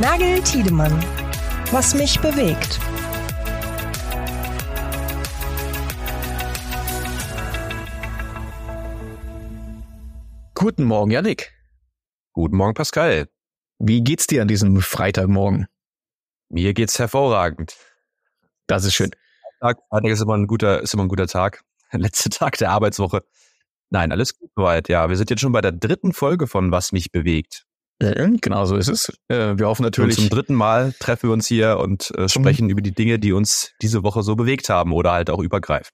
Nagel Tiedemann. Was mich bewegt. Guten Morgen, Janik. Guten Morgen, Pascal. Wie geht's dir an diesem Freitagmorgen? Mir geht's hervorragend. Das ist schön. Freitag, Freitag ist immer ein guter, ist immer ein guter Tag. Letzter Tag der Arbeitswoche. Nein, alles gut soweit. Ja, wir sind jetzt schon bei der dritten Folge von Was mich bewegt. Genau so ist es. Äh, wir hoffen natürlich. Und zum dritten Mal treffen wir uns hier und äh, sprechen über die Dinge, die uns diese Woche so bewegt haben oder halt auch übergreifen.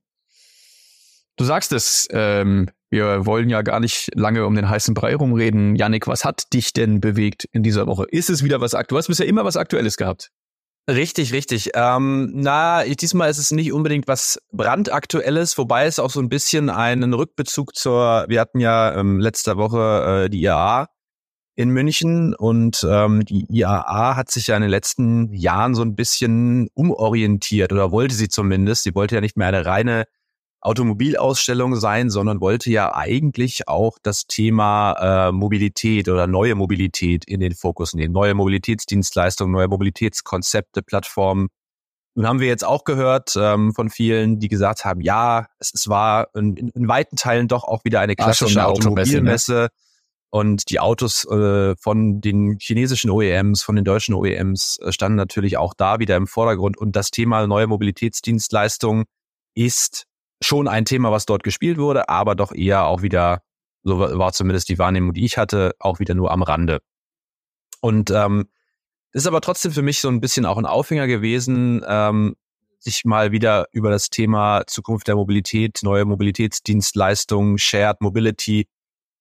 Du sagst es, ähm, wir wollen ja gar nicht lange um den heißen Brei rumreden. Janik, was hat dich denn bewegt in dieser Woche? Ist es wieder was Aktuelles? Du hast bisher immer was Aktuelles gehabt. Richtig, richtig. Ähm, na, diesmal ist es nicht unbedingt was brandaktuelles, wobei es auch so ein bisschen einen Rückbezug zur, wir hatten ja ähm, letzte Woche äh, die IAA in München und ähm, die IAA hat sich ja in den letzten Jahren so ein bisschen umorientiert oder wollte sie zumindest. Sie wollte ja nicht mehr eine reine Automobilausstellung sein, sondern wollte ja eigentlich auch das Thema äh, Mobilität oder neue Mobilität in den Fokus nehmen. Neue Mobilitätsdienstleistungen, neue Mobilitätskonzepte, Plattformen. Nun haben wir jetzt auch gehört ähm, von vielen, die gesagt haben, ja, es, es war in, in, weiten Teilen doch auch wieder eine klassische Ach, Automobilmesse. Ne? Und die Autos äh, von den chinesischen OEMs, von den deutschen OEMs äh, standen natürlich auch da wieder im Vordergrund. Und das Thema neue Mobilitätsdienstleistungen ist schon ein Thema, was dort gespielt wurde, aber doch eher auch wieder, so war zumindest die Wahrnehmung, die ich hatte, auch wieder nur am Rande. Und ähm, ist aber trotzdem für mich so ein bisschen auch ein Aufhänger gewesen, ähm, sich mal wieder über das Thema Zukunft der Mobilität, neue Mobilitätsdienstleistungen, Shared Mobility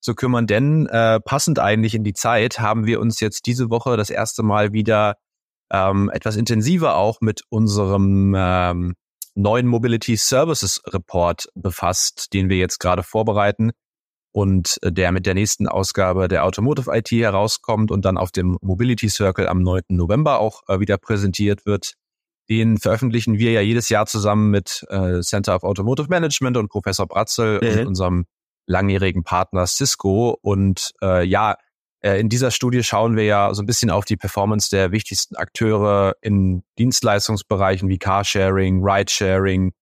zu kümmern. Denn äh, passend eigentlich in die Zeit haben wir uns jetzt diese Woche das erste Mal wieder ähm, etwas intensiver auch mit unserem ähm, neuen Mobility Services Report befasst, den wir jetzt gerade vorbereiten und der mit der nächsten Ausgabe der Automotive IT herauskommt und dann auf dem Mobility Circle am 9. November auch äh, wieder präsentiert wird. Den veröffentlichen wir ja jedes Jahr zusammen mit äh, Center of Automotive Management und Professor Bratzel mhm. und unserem langjährigen Partner Cisco. Und äh, ja, äh, in dieser Studie schauen wir ja so ein bisschen auf die Performance der wichtigsten Akteure in Dienstleistungsbereichen wie Carsharing, Ridesharing,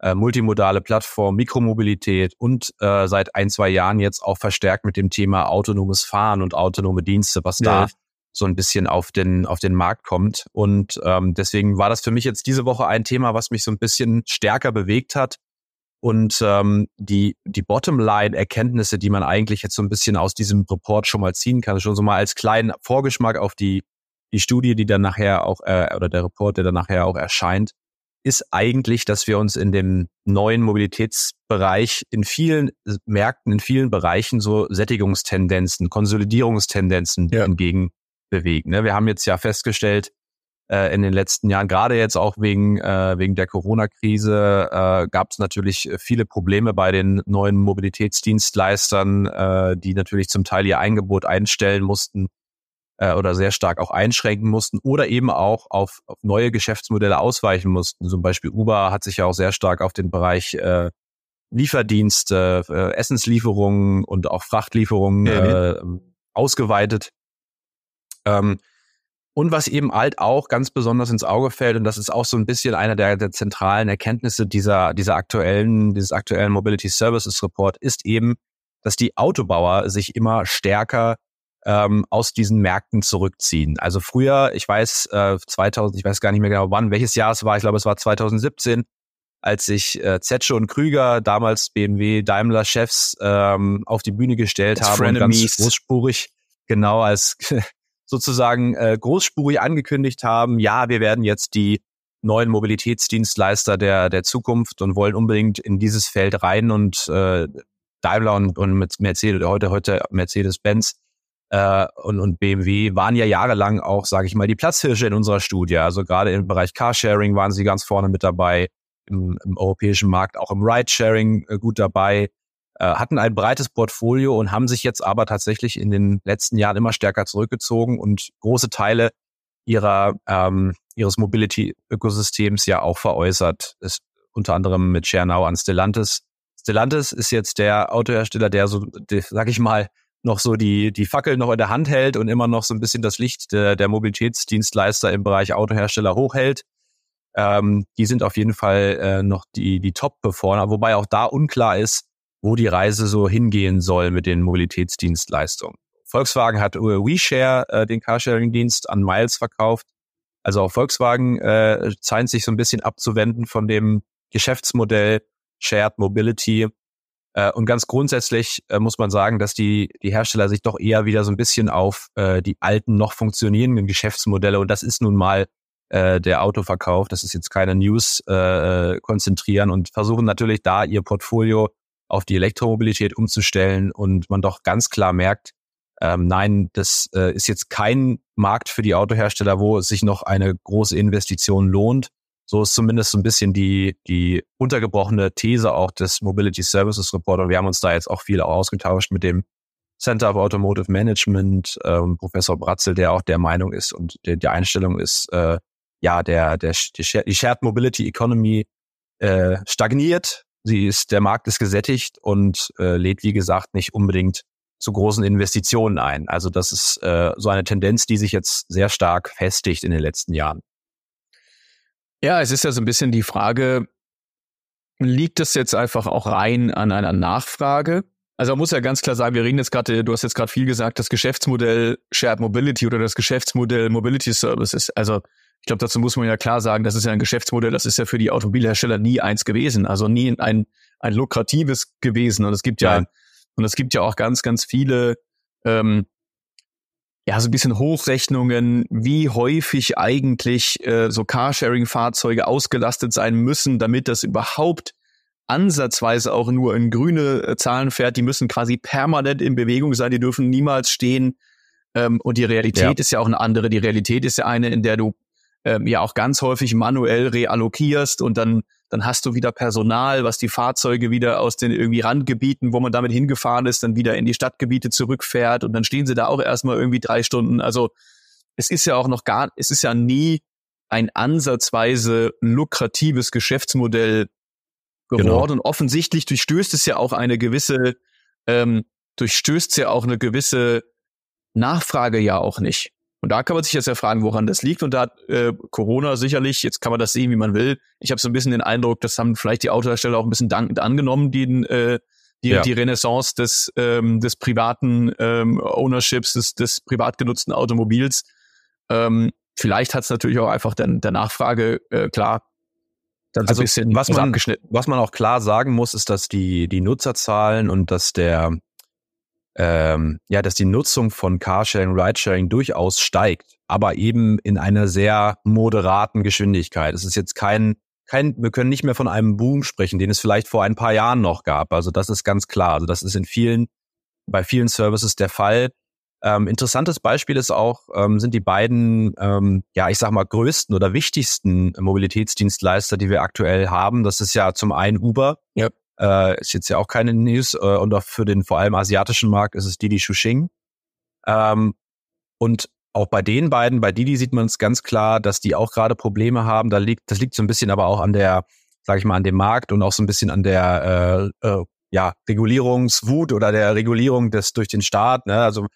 äh, multimodale Plattform, Mikromobilität und äh, seit ein, zwei Jahren jetzt auch verstärkt mit dem Thema autonomes Fahren und autonome Dienste, was ja. da so ein bisschen auf den, auf den Markt kommt. Und ähm, deswegen war das für mich jetzt diese Woche ein Thema, was mich so ein bisschen stärker bewegt hat, und ähm, die, die Bottomline-Erkenntnisse, die man eigentlich jetzt so ein bisschen aus diesem Report schon mal ziehen kann, schon so mal als kleinen Vorgeschmack auf die, die Studie, die dann nachher auch, äh, oder der Report, der dann nachher auch erscheint, ist eigentlich, dass wir uns in dem neuen Mobilitätsbereich in vielen Märkten, in vielen Bereichen so Sättigungstendenzen, Konsolidierungstendenzen ja. entgegen bewegen. Ne? Wir haben jetzt ja festgestellt, in den letzten Jahren, gerade jetzt auch wegen, äh, wegen der Corona-Krise, äh, gab es natürlich viele Probleme bei den neuen Mobilitätsdienstleistern, äh, die natürlich zum Teil ihr Eingebot einstellen mussten äh, oder sehr stark auch einschränken mussten oder eben auch auf, auf neue Geschäftsmodelle ausweichen mussten. Zum Beispiel Uber hat sich ja auch sehr stark auf den Bereich äh, Lieferdienste, äh, Essenslieferungen und auch Frachtlieferungen äh, ausgeweitet. Ähm, und was eben halt auch ganz besonders ins Auge fällt, und das ist auch so ein bisschen einer der, der zentralen Erkenntnisse dieser, dieser aktuellen, dieses aktuellen Mobility Services Report, ist eben, dass die Autobauer sich immer stärker ähm, aus diesen Märkten zurückziehen. Also früher, ich weiß, äh, 2000, ich weiß gar nicht mehr genau wann, welches Jahr es war, ich glaube, es war 2017, als sich äh, Zetsche und Krüger, damals BMW Daimler Chefs, ähm, auf die Bühne gestellt It's haben und ganz großspurig genau als sozusagen äh, großspurig angekündigt haben, ja, wir werden jetzt die neuen Mobilitätsdienstleister der, der Zukunft und wollen unbedingt in dieses Feld rein und äh, Daimler und, und Mercedes, heute, heute Mercedes-Benz äh, und, und BMW waren ja jahrelang auch, sage ich mal, die Platzhirsche in unserer Studie. Also gerade im Bereich Carsharing waren sie ganz vorne mit dabei, im, im europäischen Markt auch im Ridesharing äh, gut dabei. Äh, hatten ein breites Portfolio und haben sich jetzt aber tatsächlich in den letzten Jahren immer stärker zurückgezogen und große Teile ihrer ähm, ihres Mobility-Ökosystems ja auch veräußert. Ist unter anderem mit ShareNow an Stellantis. Stellantis ist jetzt der Autohersteller, der so, der, sag ich mal, noch so die, die Fackel noch in der Hand hält und immer noch so ein bisschen das Licht der, der Mobilitätsdienstleister im Bereich Autohersteller hochhält. Ähm, die sind auf jeden Fall äh, noch die, die Top-Performer, wobei auch da unklar ist, wo die Reise so hingehen soll mit den Mobilitätsdienstleistungen. Volkswagen hat WeShare, äh, den Carsharing-Dienst, an Miles verkauft. Also auch Volkswagen äh, scheint sich so ein bisschen abzuwenden von dem Geschäftsmodell Shared Mobility. Äh, und ganz grundsätzlich äh, muss man sagen, dass die, die Hersteller sich doch eher wieder so ein bisschen auf äh, die alten, noch funktionierenden Geschäftsmodelle, und das ist nun mal äh, der Autoverkauf, das ist jetzt keine News, äh, konzentrieren und versuchen natürlich da ihr Portfolio auf die Elektromobilität umzustellen und man doch ganz klar merkt, ähm, nein, das äh, ist jetzt kein Markt für die Autohersteller, wo es sich noch eine große Investition lohnt. So ist zumindest so ein bisschen die, die untergebrochene These auch des Mobility Services Report. Und wir haben uns da jetzt auch viel ausgetauscht mit dem Center of Automotive Management, ähm, Professor Bratzel, der auch der Meinung ist und der, der Einstellung ist, äh, ja, der, der, die Shared Mobility Economy äh, stagniert. Sie ist, der Markt ist gesättigt und äh, lädt, wie gesagt, nicht unbedingt zu großen Investitionen ein. Also das ist äh, so eine Tendenz, die sich jetzt sehr stark festigt in den letzten Jahren. Ja, es ist ja so ein bisschen die Frage, liegt das jetzt einfach auch rein an einer Nachfrage? Also man muss ja ganz klar sagen, wir reden jetzt gerade, du hast jetzt gerade viel gesagt, das Geschäftsmodell Shared Mobility oder das Geschäftsmodell Mobility Services. Also ich glaube, dazu muss man ja klar sagen, das ist ja ein Geschäftsmodell, das ist ja für die Automobilhersteller nie eins gewesen, also nie ein, ein lukratives gewesen. Und es gibt ja, Nein. und es gibt ja auch ganz, ganz viele, ähm, ja, so ein bisschen Hochrechnungen, wie häufig eigentlich äh, so Carsharing-Fahrzeuge ausgelastet sein müssen, damit das überhaupt ansatzweise auch nur in grüne äh, Zahlen fährt. Die müssen quasi permanent in Bewegung sein, die dürfen niemals stehen. Ähm, und die Realität ja. ist ja auch eine andere. Die Realität ist ja eine, in der du ähm, ja auch ganz häufig manuell reallokierst und dann dann hast du wieder Personal, was die Fahrzeuge wieder aus den irgendwie Randgebieten, wo man damit hingefahren ist, dann wieder in die Stadtgebiete zurückfährt und dann stehen sie da auch erstmal irgendwie drei Stunden. Also es ist ja auch noch gar, es ist ja nie ein ansatzweise lukratives Geschäftsmodell geworden genau. und offensichtlich durchstößt es ja auch eine gewisse, ähm, durchstößt es ja auch eine gewisse Nachfrage ja auch nicht. Und da kann man sich jetzt ja fragen, woran das liegt. Und da hat äh, Corona sicherlich, jetzt kann man das sehen, wie man will. Ich habe so ein bisschen den Eindruck, das haben vielleicht die Autohersteller auch ein bisschen dankend angenommen, die, äh, die, ja. die Renaissance des, ähm, des privaten ähm, Ownerships, des, des privat genutzten Automobils. Ähm, vielleicht hat es natürlich auch einfach der, der Nachfrage, äh, klar, dann so also, ein bisschen was man, was man auch klar sagen muss, ist, dass die, die Nutzerzahlen und dass der, ähm, ja, dass die Nutzung von Carsharing, Ridesharing durchaus steigt, aber eben in einer sehr moderaten Geschwindigkeit. Es ist jetzt kein, kein, wir können nicht mehr von einem Boom sprechen, den es vielleicht vor ein paar Jahren noch gab. Also das ist ganz klar. Also das ist in vielen, bei vielen Services der Fall. Ähm, interessantes Beispiel ist auch, ähm, sind die beiden, ähm, ja, ich sag mal, größten oder wichtigsten Mobilitätsdienstleister, die wir aktuell haben. Das ist ja zum einen Uber, ja. Äh, ist jetzt ja auch keine News. Äh, und auch für den vor allem asiatischen Markt ist es Didi Shuxing. Ähm, und auch bei den beiden, bei Didi sieht man es ganz klar, dass die auch gerade Probleme haben. Da liegt, das liegt so ein bisschen aber auch an der, sage ich mal, an dem Markt und auch so ein bisschen an der äh, äh, ja, Regulierungswut oder der Regulierung des durch den Staat. Ne? Also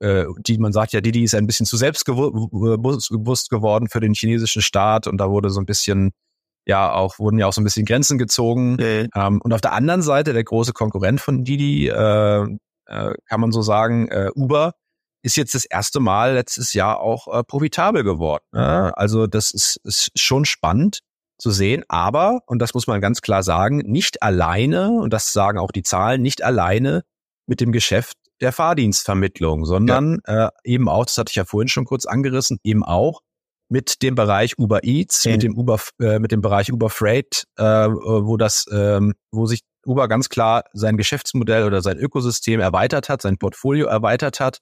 äh, die man sagt ja, Didi ist ein bisschen zu selbstbewusst geworden für den chinesischen Staat und da wurde so ein bisschen ja auch, wurden ja auch so ein bisschen Grenzen gezogen. Mhm. Ähm, und auf der anderen Seite, der große Konkurrent von Didi, äh, äh, kann man so sagen, äh, Uber, ist jetzt das erste Mal letztes Jahr auch äh, profitabel geworden. Ne? Also das ist, ist schon spannend zu sehen, aber, und das muss man ganz klar sagen, nicht alleine, und das sagen auch die Zahlen, nicht alleine mit dem Geschäft der Fahrdienstvermittlung, sondern ja. äh, eben auch, das hatte ich ja vorhin schon kurz angerissen, eben auch mit dem Bereich Uber Eats, mhm. mit dem Uber, äh, mit dem Bereich Uber Freight, äh, wo das, ähm, wo sich Uber ganz klar sein Geschäftsmodell oder sein Ökosystem erweitert hat, sein Portfolio erweitert hat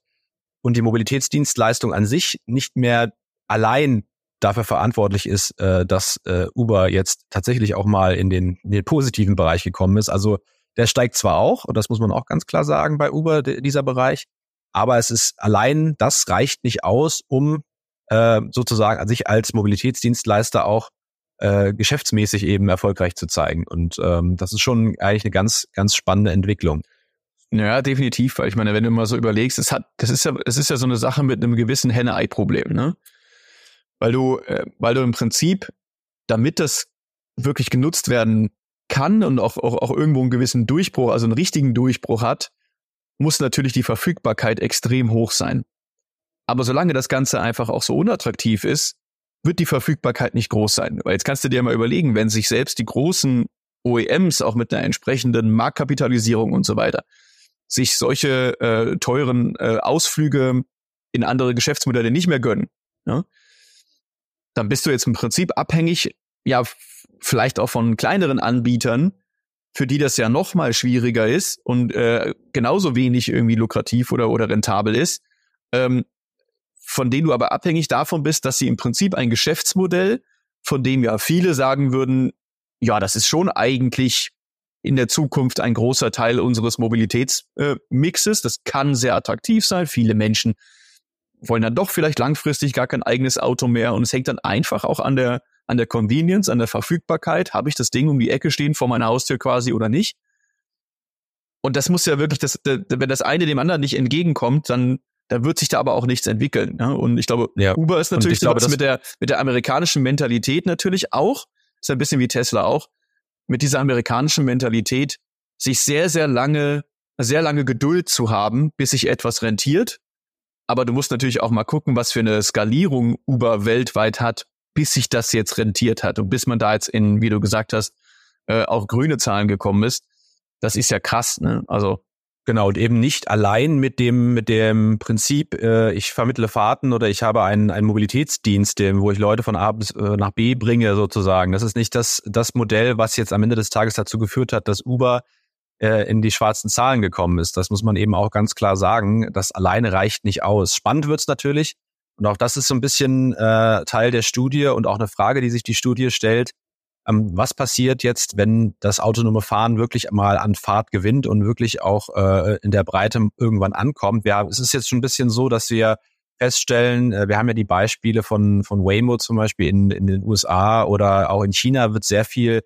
und die Mobilitätsdienstleistung an sich nicht mehr allein dafür verantwortlich ist, äh, dass äh, Uber jetzt tatsächlich auch mal in den, in den positiven Bereich gekommen ist. Also der steigt zwar auch, und das muss man auch ganz klar sagen bei Uber, dieser Bereich, aber es ist allein, das reicht nicht aus, um äh, sozusagen sich als Mobilitätsdienstleister auch äh, geschäftsmäßig eben erfolgreich zu zeigen. Und ähm, das ist schon eigentlich eine ganz, ganz spannende Entwicklung. Ja, definitiv, weil ich meine, wenn du mal so überlegst, es hat, das ist ja, es ist ja so eine Sache mit einem gewissen Henne-Ei-Problem, ne? Weil du, äh, weil du im Prinzip, damit das wirklich genutzt werden kann und auch, auch, auch irgendwo einen gewissen Durchbruch, also einen richtigen Durchbruch hat, muss natürlich die Verfügbarkeit extrem hoch sein. Aber solange das Ganze einfach auch so unattraktiv ist, wird die Verfügbarkeit nicht groß sein. Weil jetzt kannst du dir mal überlegen, wenn sich selbst die großen OEMs auch mit einer entsprechenden Marktkapitalisierung und so weiter sich solche äh, teuren äh, Ausflüge in andere Geschäftsmodelle nicht mehr gönnen, ja, dann bist du jetzt im Prinzip abhängig, ja, vielleicht auch von kleineren Anbietern, für die das ja noch mal schwieriger ist und äh, genauso wenig irgendwie lukrativ oder oder rentabel ist, ähm, von denen du aber abhängig davon bist, dass sie im Prinzip ein Geschäftsmodell, von dem ja viele sagen würden, ja, das ist schon eigentlich in der Zukunft ein großer Teil unseres Mobilitätsmixes. Äh, das kann sehr attraktiv sein. Viele Menschen wollen dann doch vielleicht langfristig gar kein eigenes Auto mehr und es hängt dann einfach auch an der an der Convenience, an der Verfügbarkeit. Habe ich das Ding um die Ecke stehen vor meiner Haustür quasi oder nicht? Und das muss ja wirklich, das, wenn das eine dem anderen nicht entgegenkommt, dann da wird sich da aber auch nichts entwickeln. Ne? Und ich glaube, ja. Uber ist natürlich glaube, mit der mit der amerikanischen Mentalität natürlich auch, ist ein bisschen wie Tesla auch, mit dieser amerikanischen Mentalität, sich sehr sehr lange sehr lange Geduld zu haben, bis sich etwas rentiert. Aber du musst natürlich auch mal gucken, was für eine Skalierung Uber weltweit hat, bis sich das jetzt rentiert hat und bis man da jetzt in, wie du gesagt hast, äh, auch grüne Zahlen gekommen ist. Das ist ja krass, ne? Also Genau, und eben nicht allein mit dem, mit dem Prinzip, äh, ich vermittle Fahrten oder ich habe einen, einen Mobilitätsdienst, dem, wo ich Leute von A bis äh, nach B bringe, sozusagen. Das ist nicht das, das Modell, was jetzt am Ende des Tages dazu geführt hat, dass Uber äh, in die schwarzen Zahlen gekommen ist. Das muss man eben auch ganz klar sagen. Das alleine reicht nicht aus. Spannend wird's natürlich. Und auch das ist so ein bisschen äh, Teil der Studie und auch eine Frage, die sich die Studie stellt was passiert jetzt, wenn das autonome Fahren wirklich mal an Fahrt gewinnt und wirklich auch äh, in der Breite irgendwann ankommt? Ja, es ist jetzt schon ein bisschen so, dass wir feststellen, äh, wir haben ja die Beispiele von, von Waymo zum Beispiel in, in den USA oder auch in China wird sehr viel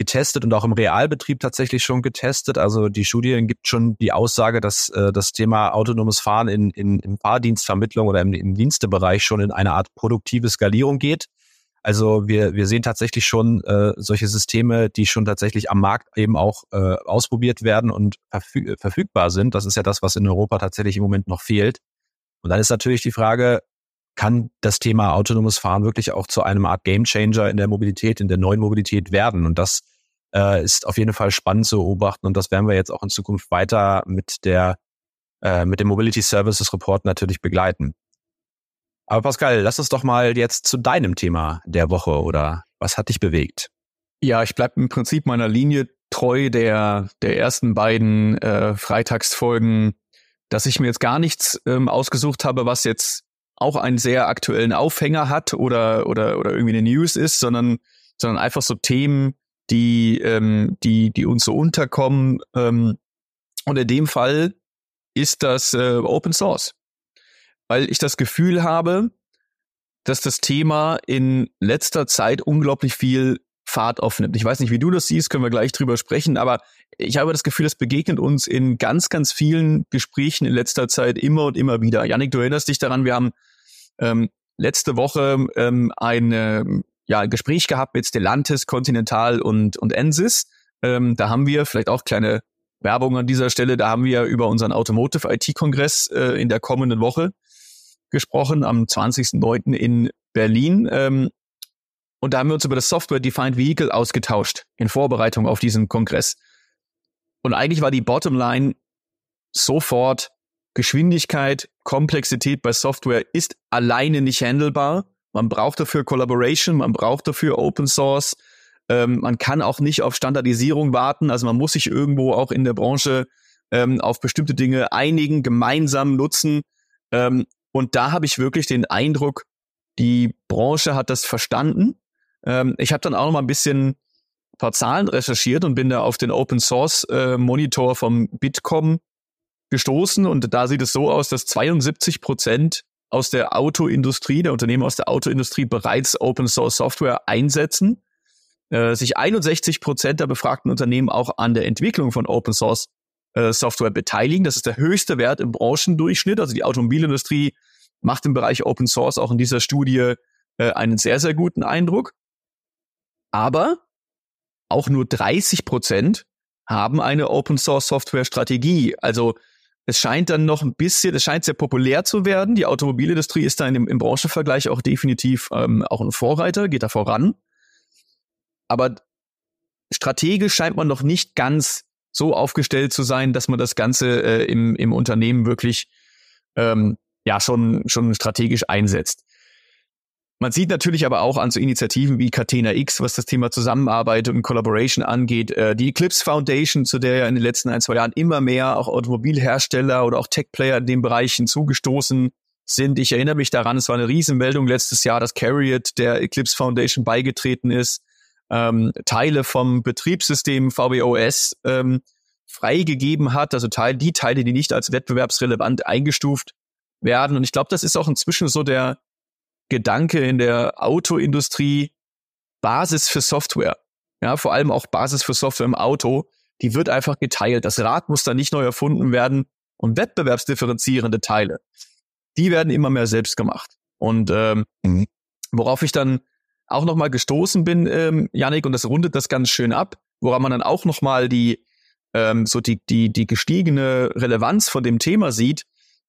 getestet und auch im Realbetrieb tatsächlich schon getestet. Also die Studien gibt schon die Aussage, dass äh, das Thema autonomes Fahren in, in, in Fahrdienstvermittlung oder im, im Dienstebereich schon in eine Art produktive Skalierung geht. Also wir, wir sehen tatsächlich schon äh, solche Systeme, die schon tatsächlich am Markt eben auch äh, ausprobiert werden und verfüg verfügbar sind. Das ist ja das, was in Europa tatsächlich im Moment noch fehlt. Und dann ist natürlich die Frage, kann das Thema autonomes Fahren wirklich auch zu einem Art Gamechanger in der Mobilität, in der neuen Mobilität werden? Und das äh, ist auf jeden Fall spannend zu beobachten und das werden wir jetzt auch in Zukunft weiter mit der äh, mit dem Mobility Services Report natürlich begleiten. Aber Pascal, lass uns doch mal jetzt zu deinem Thema der Woche oder was hat dich bewegt? Ja, ich bleib im Prinzip meiner Linie treu der, der ersten beiden äh, Freitagsfolgen, dass ich mir jetzt gar nichts ähm, ausgesucht habe, was jetzt auch einen sehr aktuellen Aufhänger hat oder, oder, oder irgendwie eine News ist, sondern, sondern einfach so Themen, die, ähm, die, die uns so unterkommen. Ähm, und in dem Fall ist das äh, Open Source weil ich das Gefühl habe, dass das Thema in letzter Zeit unglaublich viel Fahrt aufnimmt. Ich weiß nicht, wie du das siehst, können wir gleich drüber sprechen, aber ich habe das Gefühl, es begegnet uns in ganz, ganz vielen Gesprächen in letzter Zeit immer und immer wieder. Janik, du erinnerst dich daran, wir haben ähm, letzte Woche ähm, ein äh, ja, Gespräch gehabt mit Stellantis, Continental und, und Ensis. Ähm, da haben wir vielleicht auch kleine Werbung an dieser Stelle, da haben wir über unseren Automotive IT-Kongress äh, in der kommenden Woche gesprochen am 20.09. in Berlin. Ähm, und da haben wir uns über das Software-Defined Vehicle ausgetauscht in Vorbereitung auf diesen Kongress. Und eigentlich war die Bottomline sofort Geschwindigkeit, Komplexität bei Software ist alleine nicht handelbar. Man braucht dafür Collaboration, man braucht dafür Open Source. Ähm, man kann auch nicht auf Standardisierung warten. Also man muss sich irgendwo auch in der Branche ähm, auf bestimmte Dinge einigen, gemeinsam nutzen. Ähm, und da habe ich wirklich den Eindruck, die Branche hat das verstanden. Ähm, ich habe dann auch noch mal ein bisschen ein paar Zahlen recherchiert und bin da auf den Open Source äh, Monitor vom Bitkom gestoßen. Und da sieht es so aus, dass 72 Prozent aus der Autoindustrie, der Unternehmen aus der Autoindustrie bereits Open Source Software einsetzen. Äh, sich 61 Prozent der befragten Unternehmen auch an der Entwicklung von Open Source äh, Software beteiligen. Das ist der höchste Wert im Branchendurchschnitt. Also die Automobilindustrie macht im Bereich Open Source auch in dieser Studie äh, einen sehr, sehr guten Eindruck. Aber auch nur 30 Prozent haben eine Open Source Software Strategie. Also es scheint dann noch ein bisschen, es scheint sehr populär zu werden. Die Automobilindustrie ist da dem, im Branchenvergleich auch definitiv ähm, auch ein Vorreiter, geht da voran. Aber strategisch scheint man noch nicht ganz so aufgestellt zu sein, dass man das Ganze äh, im, im Unternehmen wirklich ähm, ja schon, schon strategisch einsetzt. Man sieht natürlich aber auch an so Initiativen wie Catena X, was das Thema Zusammenarbeit und Collaboration angeht, äh, die Eclipse Foundation, zu der ja in den letzten ein, zwei Jahren immer mehr auch Automobilhersteller oder auch Tech-Player in den Bereichen zugestoßen sind. Ich erinnere mich daran, es war eine Riesenmeldung letztes Jahr, dass Carriot der Eclipse Foundation beigetreten ist, ähm, Teile vom Betriebssystem VBOS ähm, freigegeben hat, also Teil, die Teile, die nicht als wettbewerbsrelevant eingestuft werden. Und ich glaube, das ist auch inzwischen so der Gedanke in der Autoindustrie, Basis für Software. Ja, vor allem auch Basis für Software im Auto. Die wird einfach geteilt. Das Rad muss da nicht neu erfunden werden. Und wettbewerbsdifferenzierende Teile, die werden immer mehr selbst gemacht. Und ähm, mhm. worauf ich dann auch nochmal gestoßen bin, ähm, Janik, und das rundet das ganz schön ab, woran man dann auch nochmal die, ähm, so die, die, die gestiegene Relevanz von dem Thema sieht,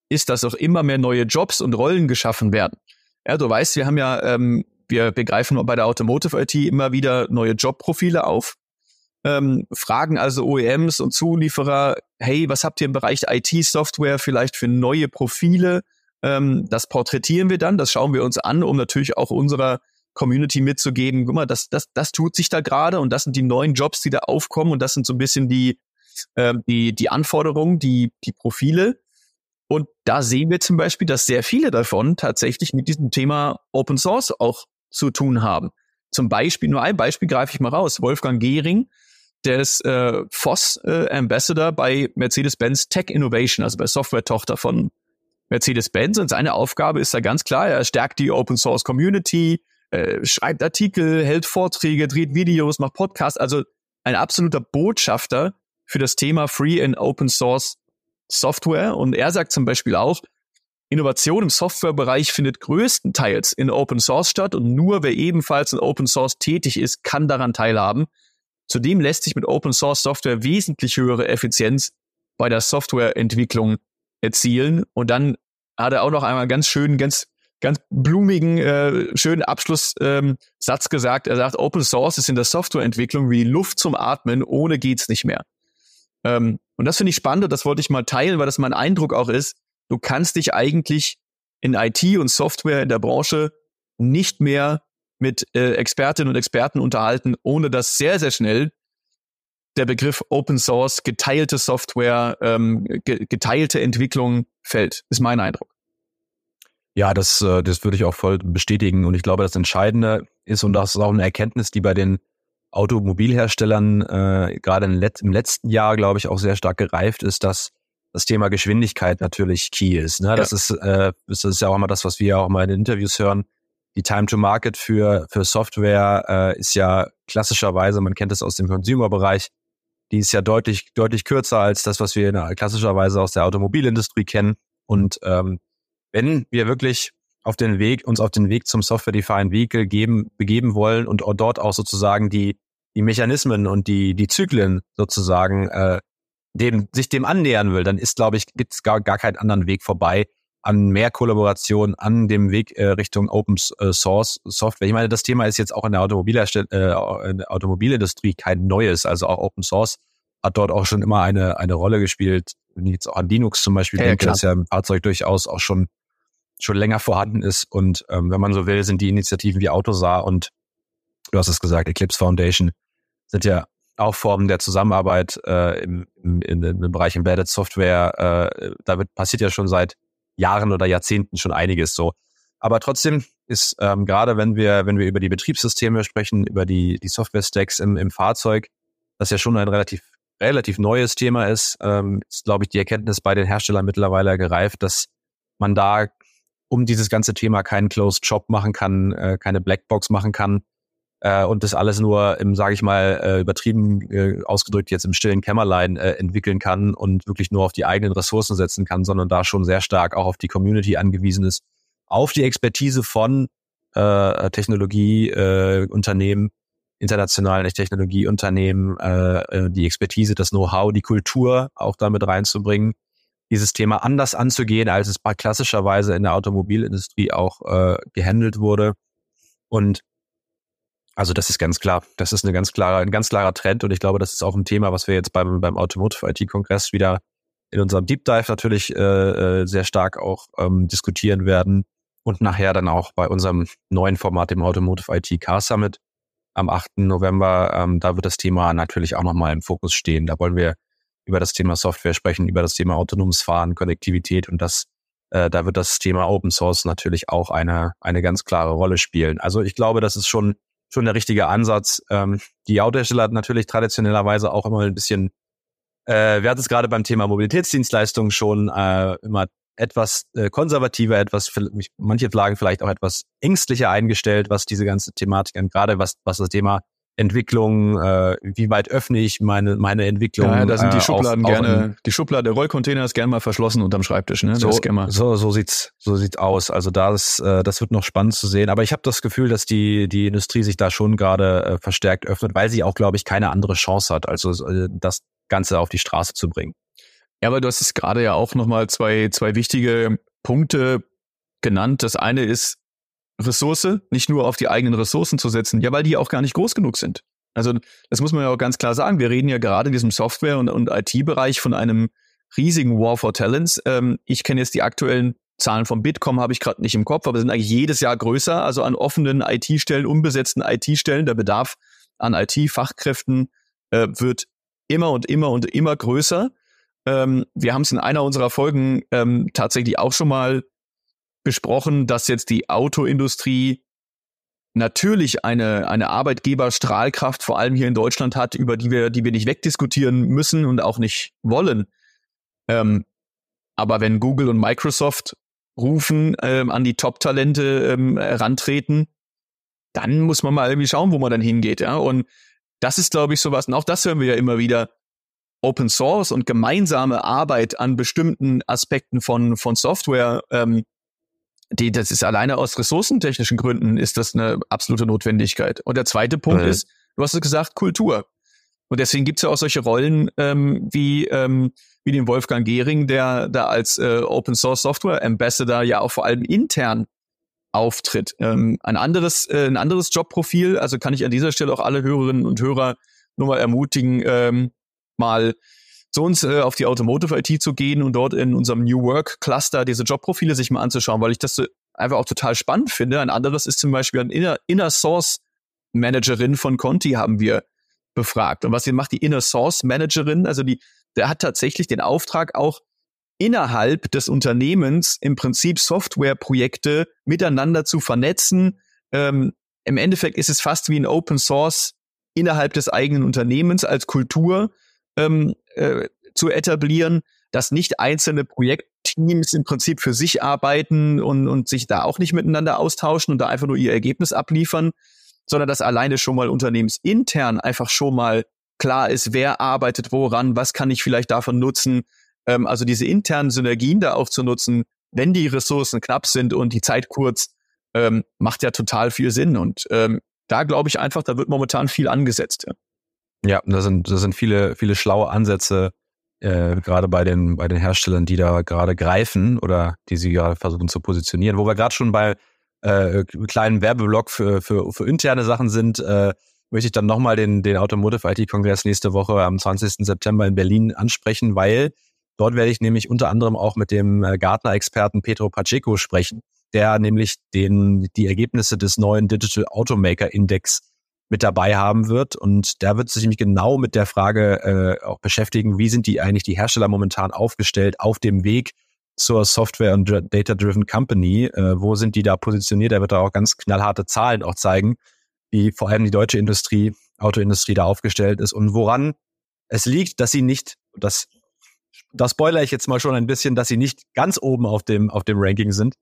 ist, dass auch immer mehr neue Jobs und Rollen geschaffen werden. Ja, du weißt, wir haben ja, ähm, wir begreifen bei der Automotive IT immer wieder neue Jobprofile auf, ähm, fragen also OEMs und Zulieferer, hey, was habt ihr im Bereich IT-Software vielleicht für neue Profile? Ähm, das porträtieren wir dann, das schauen wir uns an, um natürlich auch unserer Community mitzugeben, guck mal, das, das, das tut sich da gerade und das sind die neuen Jobs, die da aufkommen und das sind so ein bisschen die, äh, die, die Anforderungen, die, die Profile. Und da sehen wir zum Beispiel, dass sehr viele davon tatsächlich mit diesem Thema Open Source auch zu tun haben. Zum Beispiel, nur ein Beispiel greife ich mal raus. Wolfgang Gehring, der ist äh, FOSS äh, Ambassador bei Mercedes-Benz Tech Innovation, also bei Software-Tochter von Mercedes-Benz. Und seine Aufgabe ist da ganz klar, er stärkt die Open Source Community, äh, schreibt Artikel, hält Vorträge, dreht Videos, macht Podcasts. Also ein absoluter Botschafter für das Thema Free and Open Source Software. Und er sagt zum Beispiel auch, Innovation im Softwarebereich findet größtenteils in Open Source statt und nur wer ebenfalls in Open Source tätig ist, kann daran teilhaben. Zudem lässt sich mit Open Source Software wesentlich höhere Effizienz bei der Softwareentwicklung erzielen. Und dann hat er auch noch einmal ganz schön, ganz, ganz blumigen, äh, schönen Abschlusssatz ähm, gesagt. Er sagt, Open Source ist in der Softwareentwicklung wie Luft zum Atmen, ohne geht's nicht mehr. Ähm, und das finde ich spannend und das wollte ich mal teilen, weil das mein Eindruck auch ist. Du kannst dich eigentlich in IT und Software in der Branche nicht mehr mit äh, Expertinnen und Experten unterhalten, ohne dass sehr, sehr schnell der Begriff Open Source, geteilte Software, ähm, ge geteilte Entwicklung fällt, ist mein Eindruck. Ja, das, äh, das würde ich auch voll bestätigen. Und ich glaube, das Entscheidende ist, und das ist auch eine Erkenntnis, die bei den Automobilherstellern äh, gerade im letzten Jahr, glaube ich, auch sehr stark gereift ist, dass das Thema Geschwindigkeit natürlich key ist. Ne? Ja. Das, ist, äh, das ist ja auch immer das, was wir auch mal in den Interviews hören. Die Time to Market für, für Software äh, ist ja klassischerweise, man kennt es aus dem Consumer-Bereich, die ist ja deutlich, deutlich kürzer als das, was wir in, klassischerweise aus der Automobilindustrie kennen. Und ähm, wenn wir wirklich auf den Weg, uns auf den Weg zum Software-Defined Vehicle geben, begeben wollen und dort auch sozusagen die, die Mechanismen und die, die Zyklen sozusagen äh, dem, sich dem annähern will, dann ist, glaube ich, gibt es gar, gar keinen anderen Weg vorbei an mehr Kollaboration, an dem Weg äh, Richtung Open äh, Source Software. Ich meine, das Thema ist jetzt auch in der, äh, in der Automobilindustrie kein neues. Also auch Open Source hat dort auch schon immer eine, eine Rolle gespielt. Wenn ich jetzt auch an Linux zum Beispiel ja, denke, ja, das ja im Fahrzeug durchaus auch schon schon länger vorhanden ist. Und ähm, wenn man so will, sind die Initiativen wie Autosar und du hast es gesagt, Eclipse Foundation sind ja auch Formen der Zusammenarbeit äh, im, im, im Bereich Embedded Software. Äh, da wird, passiert ja schon seit Jahren oder Jahrzehnten schon einiges so. Aber trotzdem ist ähm, gerade wenn wir wenn wir über die Betriebssysteme sprechen, über die die Software Stacks im, im Fahrzeug, das ja schon ein relativ relativ neues Thema ist, ähm, ist glaube ich die Erkenntnis bei den Herstellern mittlerweile gereift, dass man da um dieses ganze Thema keinen Closed Shop machen kann, äh, keine Blackbox machen kann, äh, und das alles nur im, sage ich mal, äh, übertrieben äh, ausgedrückt jetzt im stillen Kämmerlein äh, entwickeln kann und wirklich nur auf die eigenen Ressourcen setzen kann, sondern da schon sehr stark auch auf die Community angewiesen ist, auf die Expertise von äh, Technologieunternehmen, äh, internationalen Technologieunternehmen, äh, äh, die Expertise, das Know-how, die Kultur auch damit reinzubringen, dieses Thema anders anzugehen, als es klassischerweise in der Automobilindustrie auch äh, gehandelt wurde. Und also das ist ganz klar. Das ist eine ganz klare, ein ganz klarer Trend und ich glaube, das ist auch ein Thema, was wir jetzt beim, beim Automotive IT-Kongress wieder in unserem Deep Dive natürlich äh, äh, sehr stark auch ähm, diskutieren werden und nachher dann auch bei unserem neuen Format, dem Automotive IT Car Summit am 8. November. Ähm, da wird das Thema natürlich auch nochmal im Fokus stehen. Da wollen wir über das Thema Software sprechen, über das Thema autonomes Fahren, Konnektivität und das, äh, da wird das Thema Open Source natürlich auch eine, eine ganz klare Rolle spielen. Also ich glaube, das ist schon schon der richtige Ansatz. Ähm, die Autohersteller hat natürlich traditionellerweise auch immer ein bisschen, äh, wir hatten es gerade beim Thema Mobilitätsdienstleistungen schon äh, immer etwas äh, konservativer, etwas, manche Flagen vielleicht auch etwas ängstlicher eingestellt, was diese ganze Thematik an, gerade was, was das Thema Entwicklung, äh, wie weit öffne ich meine, meine Entwicklung. Ja, da sind die äh, Schubladen auf, gerne, in, die Schublade, der Rollcontainer ist gerne mal verschlossen unterm Schreibtisch, ne? So, so, so sieht's, so sieht's aus. Also das, äh, das wird noch spannend zu sehen. Aber ich habe das Gefühl, dass die, die Industrie sich da schon gerade äh, verstärkt öffnet, weil sie auch, glaube ich, keine andere Chance hat, also äh, das Ganze auf die Straße zu bringen. Ja, aber du hast es gerade ja auch nochmal zwei, zwei wichtige Punkte genannt. Das eine ist, Ressource, nicht nur auf die eigenen Ressourcen zu setzen, ja, weil die auch gar nicht groß genug sind. Also das muss man ja auch ganz klar sagen. Wir reden ja gerade in diesem Software- und, und IT-Bereich von einem riesigen War for Talents. Ähm, ich kenne jetzt die aktuellen Zahlen vom Bitkom, habe ich gerade nicht im Kopf, aber sind eigentlich jedes Jahr größer. Also an offenen IT-Stellen, unbesetzten IT-Stellen, der Bedarf an IT-Fachkräften äh, wird immer und immer und immer größer. Ähm, wir haben es in einer unserer Folgen ähm, tatsächlich auch schon mal besprochen, dass jetzt die Autoindustrie natürlich eine, eine Arbeitgeberstrahlkraft, vor allem hier in Deutschland hat, über die wir, die wir nicht wegdiskutieren müssen und auch nicht wollen. Ähm, aber wenn Google und Microsoft rufen, ähm, an die Top-Talente ähm, herantreten, dann muss man mal irgendwie schauen, wo man dann hingeht, ja. Und das ist, glaube ich, sowas, und auch das hören wir ja immer wieder. Open Source und gemeinsame Arbeit an bestimmten Aspekten von, von Software ähm, die, das ist alleine aus ressourcentechnischen Gründen ist das eine absolute Notwendigkeit. Und der zweite Punkt mhm. ist, du hast es gesagt, Kultur. Und deswegen gibt's ja auch solche Rollen ähm, wie, ähm, wie den Wolfgang Gehring, der da als äh, Open Source Software Ambassador ja auch vor allem intern auftritt. Ähm, ein anderes, äh, ein anderes Jobprofil, also kann ich an dieser Stelle auch alle Hörerinnen und Hörer nur mal ermutigen, ähm, mal zu uns äh, auf die Automotive IT zu gehen und dort in unserem New Work Cluster diese Jobprofile sich mal anzuschauen, weil ich das einfach auch total spannend finde. Ein anderes ist zum Beispiel eine Inner, Inner Source Managerin von Conti haben wir befragt. Und was sie macht die Inner Source Managerin? Also die, der hat tatsächlich den Auftrag auch innerhalb des Unternehmens im Prinzip Softwareprojekte miteinander zu vernetzen. Ähm, Im Endeffekt ist es fast wie ein Open Source innerhalb des eigenen Unternehmens als Kultur ähm, äh, zu etablieren, dass nicht einzelne Projektteams im Prinzip für sich arbeiten und, und sich da auch nicht miteinander austauschen und da einfach nur ihr Ergebnis abliefern, sondern dass alleine schon mal unternehmensintern einfach schon mal klar ist, wer arbeitet woran, was kann ich vielleicht davon nutzen. Ähm, also diese internen Synergien da auch zu nutzen, wenn die Ressourcen knapp sind und die Zeit kurz, ähm, macht ja total viel Sinn. Und ähm, da glaube ich einfach, da wird momentan viel angesetzt. Ja. Ja, da sind, da sind viele, viele schlaue Ansätze, äh, gerade bei den, bei den Herstellern, die da gerade greifen oder die sie gerade versuchen zu positionieren. Wo wir gerade schon bei äh, kleinen Werbeblock für, für, für interne Sachen sind, äh, möchte ich dann nochmal den, den Automotive IT-Kongress nächste Woche am 20. September in Berlin ansprechen, weil dort werde ich nämlich unter anderem auch mit dem äh, Gartner-Experten Petro Pacheco sprechen, der nämlich den, die Ergebnisse des neuen Digital Automaker Index mit dabei haben wird. Und der wird sich nämlich genau mit der Frage äh, auch beschäftigen, wie sind die eigentlich die Hersteller momentan aufgestellt auf dem Weg zur Software- und Data-Driven Company. Äh, wo sind die da positioniert? Er wird da auch ganz knallharte Zahlen auch zeigen, wie vor allem die deutsche Industrie, Autoindustrie da aufgestellt ist und woran es liegt, dass sie nicht, das, das spoiler ich jetzt mal schon ein bisschen, dass sie nicht ganz oben auf dem, auf dem Ranking sind.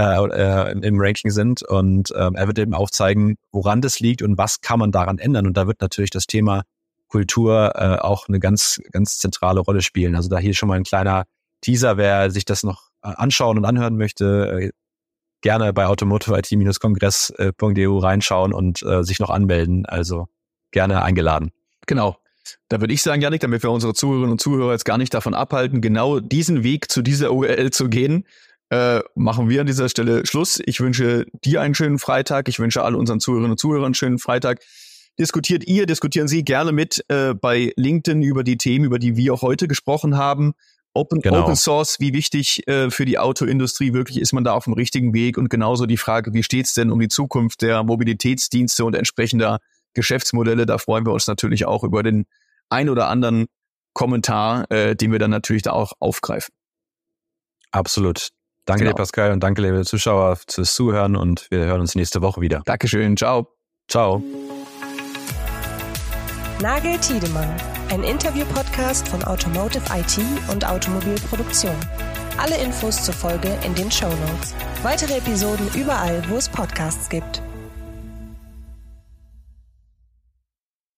Äh, äh, im Ranking sind. Und ähm, er wird eben aufzeigen, woran das liegt und was kann man daran ändern. Und da wird natürlich das Thema Kultur äh, auch eine ganz, ganz zentrale Rolle spielen. Also da hier schon mal ein kleiner Teaser, wer sich das noch äh, anschauen und anhören möchte, äh, gerne bei automotive-it-kongress.eu reinschauen und äh, sich noch anmelden. Also gerne eingeladen. Genau. Da würde ich sagen, Janik, damit wir unsere Zuhörerinnen und Zuhörer jetzt gar nicht davon abhalten, genau diesen Weg zu dieser URL zu gehen, äh, machen wir an dieser Stelle Schluss. Ich wünsche dir einen schönen Freitag. Ich wünsche all unseren Zuhörerinnen und Zuhörern einen schönen Freitag. Diskutiert ihr, diskutieren Sie gerne mit äh, bei LinkedIn über die Themen, über die wir auch heute gesprochen haben. Open, genau. Open Source, wie wichtig äh, für die Autoindustrie wirklich ist man da auf dem richtigen Weg und genauso die Frage, wie steht's denn um die Zukunft der Mobilitätsdienste und entsprechender Geschäftsmodelle. Da freuen wir uns natürlich auch über den ein oder anderen Kommentar, äh, den wir dann natürlich da auch aufgreifen. Absolut. Danke genau. dir, Pascal, und danke, liebe Zuschauer, fürs Zuhören und wir hören uns nächste Woche wieder. Dankeschön. Ciao. Ciao. Nagel Tiedemann, ein Interview-Podcast von Automotive IT und Automobilproduktion. Alle Infos zur Folge in den Show Notes. Weitere Episoden überall, wo es Podcasts gibt.